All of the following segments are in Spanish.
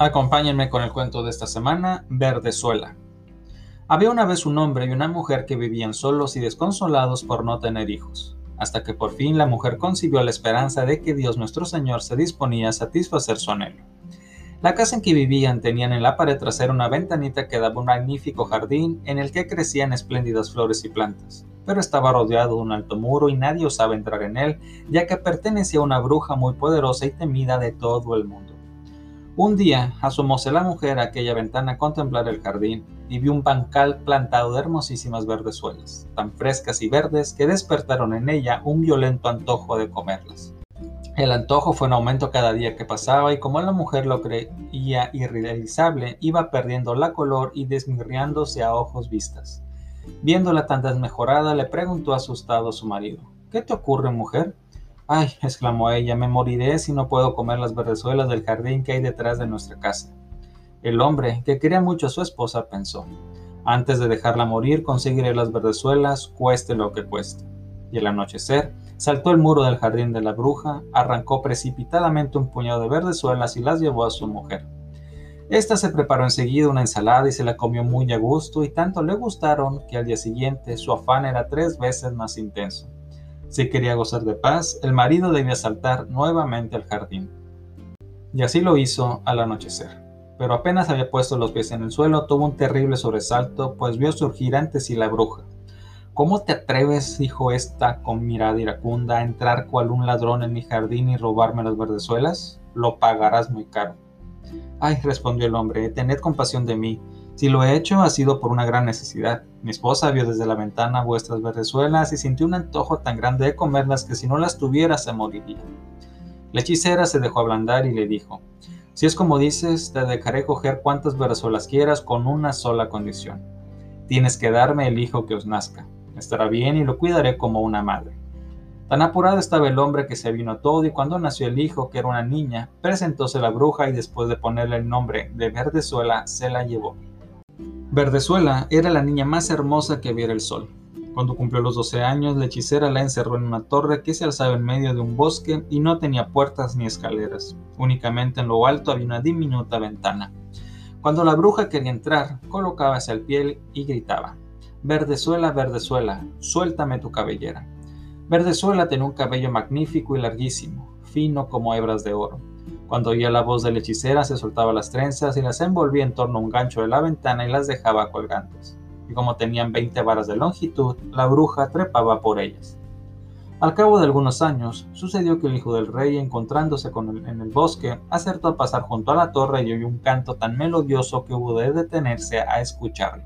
Acompáñenme con el cuento de esta semana, Verdezuela. Había una vez un hombre y una mujer que vivían solos y desconsolados por no tener hijos, hasta que por fin la mujer concibió la esperanza de que Dios nuestro Señor se disponía a satisfacer su anhelo. La casa en que vivían tenían en la pared trasera una ventanita que daba un magnífico jardín en el que crecían espléndidas flores y plantas, pero estaba rodeado de un alto muro y nadie osaba entrar en él, ya que pertenecía a una bruja muy poderosa y temida de todo el mundo. Un día asomóse la mujer a aquella ventana a contemplar el jardín y vio un bancal plantado de hermosísimas verdezuelas, tan frescas y verdes que despertaron en ella un violento antojo de comerlas. El antojo fue en aumento cada día que pasaba y como la mujer lo creía irrealizable, iba perdiendo la color y desmirriándose a ojos vistas. Viéndola tan desmejorada, le preguntó asustado a su marido, ¿Qué te ocurre, mujer? Ay, exclamó ella, me moriré si no puedo comer las verdezuelas del jardín que hay detrás de nuestra casa. El hombre, que quería mucho a su esposa, pensó, antes de dejarla morir, conseguiré las verdezuelas, cueste lo que cueste. Y al anochecer, saltó el muro del jardín de la bruja, arrancó precipitadamente un puñado de verdezuelas y las llevó a su mujer. Esta se preparó enseguida una ensalada y se la comió muy a gusto y tanto le gustaron que al día siguiente su afán era tres veces más intenso. Si quería gozar de paz, el marido debía saltar nuevamente al jardín. Y así lo hizo al anochecer. Pero apenas había puesto los pies en el suelo, tuvo un terrible sobresalto, pues vio surgir ante sí la bruja. ¿Cómo te atreves, dijo ésta con mirada iracunda, a entrar cual un ladrón en mi jardín y robarme las verdezuelas? Lo pagarás muy caro. Ay, respondió el hombre, tened compasión de mí. Si lo he hecho ha sido por una gran necesidad. Mi esposa vio desde la ventana vuestras verdezuelas y sintió un antojo tan grande de comerlas que si no las tuviera se moriría. La hechicera se dejó ablandar y le dijo, si es como dices, te dejaré coger cuantas verdezuelas quieras con una sola condición. Tienes que darme el hijo que os nazca. Estará bien y lo cuidaré como una madre. Tan apurado estaba el hombre que se vino todo y cuando nació el hijo, que era una niña, presentóse la bruja y después de ponerle el nombre de Verdezuela, se la llevó. Verdezuela era la niña más hermosa que viera el sol. Cuando cumplió los 12 años, la hechicera la encerró en una torre que se alzaba en medio de un bosque y no tenía puertas ni escaleras. Únicamente en lo alto había una diminuta ventana. Cuando la bruja quería entrar, colocábase al pie y gritaba: Verdezuela, Verdezuela, suéltame tu cabellera. Verdezuela tenía un cabello magnífico y larguísimo, fino como hebras de oro. Cuando oía la voz de la hechicera se soltaba las trenzas y las envolvía en torno a un gancho de la ventana y las dejaba colgantes. Y como tenían 20 varas de longitud, la bruja trepaba por ellas. Al cabo de algunos años, sucedió que el hijo del rey, encontrándose con en el bosque, acertó a pasar junto a la torre y oyó un canto tan melodioso que hubo de detenerse a escucharlo.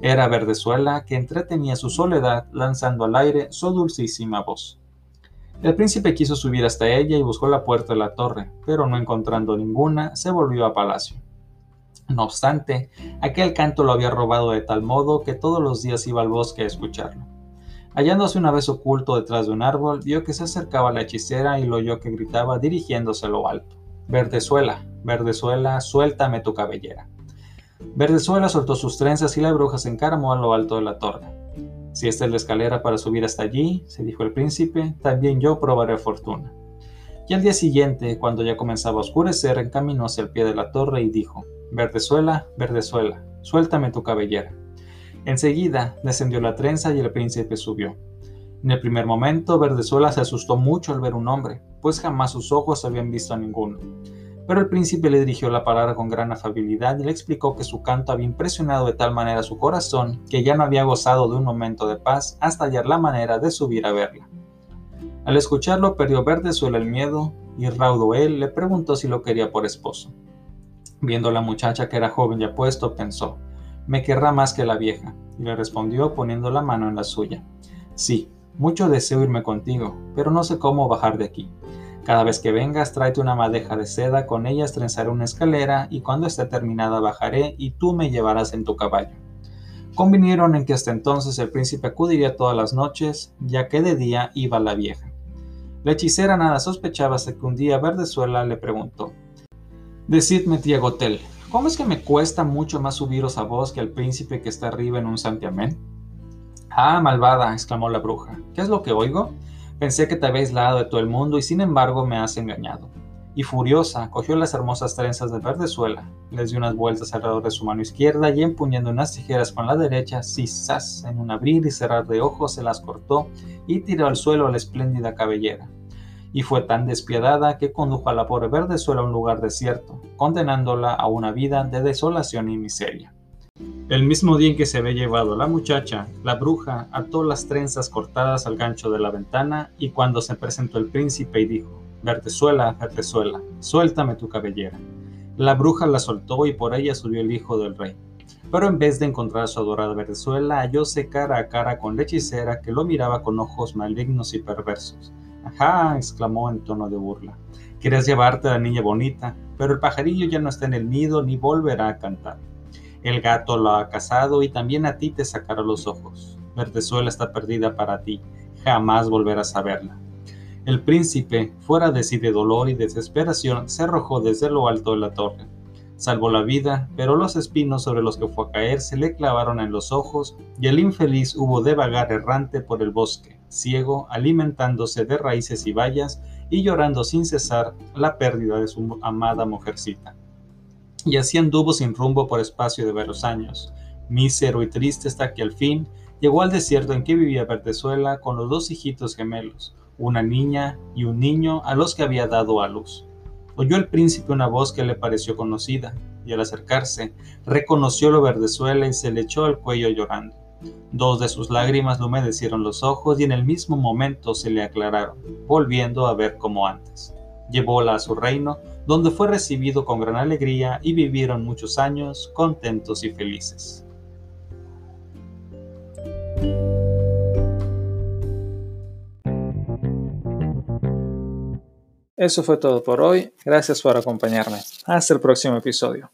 Era Verdezuela que entretenía su soledad lanzando al aire su dulcísima voz. El príncipe quiso subir hasta ella y buscó la puerta de la torre, pero no encontrando ninguna, se volvió a palacio. No obstante, aquel canto lo había robado de tal modo que todos los días iba al bosque a escucharlo. Hallándose una vez oculto detrás de un árbol, vio que se acercaba la hechicera y lo oyó que gritaba dirigiéndose a lo alto. Verdezuela, Verdezuela, suéltame tu cabellera. Verdezuela soltó sus trenzas y la bruja se encaramó a lo alto de la torre. Si esta es la escalera para subir hasta allí, se dijo el príncipe, también yo probaré fortuna. Y al día siguiente, cuando ya comenzaba a oscurecer, encaminóse al pie de la torre y dijo, Verdezuela, Verdezuela, suéltame tu cabellera. Enseguida descendió la trenza y el príncipe subió. En el primer momento, Verdezuela se asustó mucho al ver un hombre, pues jamás sus ojos habían visto a ninguno. Pero el príncipe le dirigió la palabra con gran afabilidad y le explicó que su canto había impresionado de tal manera su corazón que ya no había gozado de un momento de paz hasta hallar la manera de subir a verla. Al escucharlo perdió Verdezuela el miedo y raudo él le preguntó si lo quería por esposo. Viendo la muchacha que era joven y apuesto, pensó, me querrá más que la vieja, y le respondió poniendo la mano en la suya. Sí, mucho deseo irme contigo, pero no sé cómo bajar de aquí. Cada vez que vengas, tráete una madeja de seda, con ellas trenzaré una escalera, y cuando esté terminada bajaré, y tú me llevarás en tu caballo. Convinieron en que hasta entonces el príncipe acudiría todas las noches, ya que de día iba la vieja. La hechicera nada sospechaba hasta que un día Verdezuela le preguntó: Decidme, tía Gotel, ¿cómo es que me cuesta mucho más subiros a vos que al príncipe que está arriba en un santiamén? Ah, malvada, exclamó la bruja, ¿qué es lo que oigo? Pensé que te habéis lado de todo el mundo y sin embargo me has engañado. Y furiosa, cogió las hermosas trenzas de verdezuela, les dio unas vueltas alrededor de su mano izquierda y empuñando unas tijeras con la derecha, sisas, en un abrir y cerrar de ojos se las cortó y tiró al suelo la espléndida cabellera. Y fue tan despiadada que condujo a la pobre verdezuela a un lugar desierto, condenándola a una vida de desolación y miseria. El mismo día en que se había llevado la muchacha, la bruja ató las trenzas cortadas al gancho de la ventana y cuando se presentó el príncipe y dijo, Vertezuela, Vertezuela, suéltame tu cabellera. La bruja la soltó y por ella subió el hijo del rey. Pero en vez de encontrar a su adorada Vertezuela, hallóse cara a cara con la hechicera que lo miraba con ojos malignos y perversos. Ajá, exclamó en tono de burla. Quieres llevarte a la niña bonita, pero el pajarillo ya no está en el nido ni volverá a cantar. El gato lo ha cazado y también a ti te sacará los ojos. Verdezuela está perdida para ti, jamás volverás a verla. El príncipe, fuera de sí de dolor y desesperación, se arrojó desde lo alto de la torre. Salvó la vida, pero los espinos sobre los que fue a caer se le clavaron en los ojos y el infeliz hubo de vagar errante por el bosque, ciego, alimentándose de raíces y bayas y llorando sin cesar la pérdida de su amada mujercita y así anduvo sin rumbo por espacio de varios años, mísero y triste hasta que al fin llegó al desierto en que vivía Vertezuela con los dos hijitos gemelos, una niña y un niño a los que había dado a luz. Oyó el príncipe una voz que le pareció conocida, y al acercarse, reconoció lo Verdezuela y se le echó al cuello llorando. Dos de sus lágrimas le humedecieron los ojos y en el mismo momento se le aclararon, volviendo a ver como antes. Llevóla a su reino, donde fue recibido con gran alegría y vivieron muchos años contentos y felices. Eso fue todo por hoy. Gracias por acompañarme. Hasta el próximo episodio.